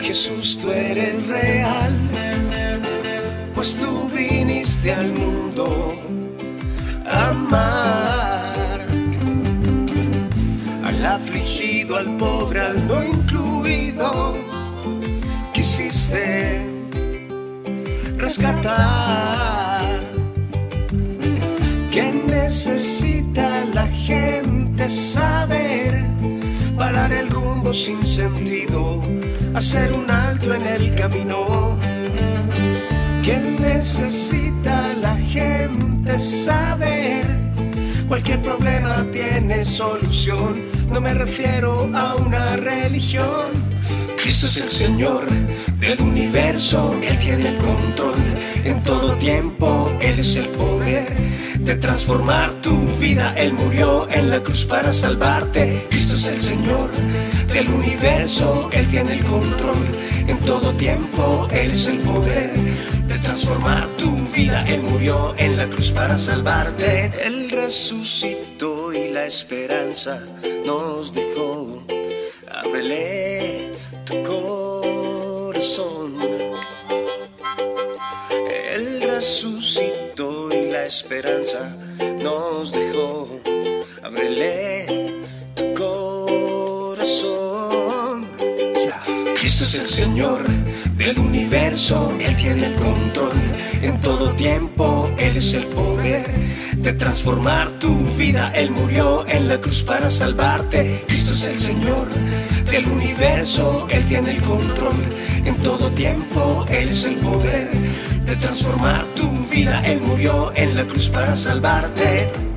Jesús, tú eres real, pues tú viniste al mundo a amar. Al afligido, al pobre, al no incluido, quisiste rescatar. ¿Qué necesita sin sentido, hacer un alto en el camino. ¿Qué necesita la gente saber? Cualquier problema tiene solución, no me refiero a una religión. Cristo es el Señor del universo, Él tiene el control en todo tiempo, Él es el poder de transformar tu vida. Él murió en la cruz para salvarte. Cristo es el Señor del universo, Él tiene el control en todo tiempo, Él es el poder de transformar tu vida. Él murió en la cruz para salvarte. Él resucitó y la esperanza nos dejó. Ábrele tu corazón. Y la esperanza nos dejó. Ábrele tu corazón. Cristo es el Señor del universo, Él tiene el control en todo tiempo, Él es el poder de transformar tu vida, Él murió en la cruz para salvarte, Cristo es el Señor del universo, Él tiene el control en todo tiempo, Él es el poder de transformar tu vida, Él murió en la cruz para salvarte.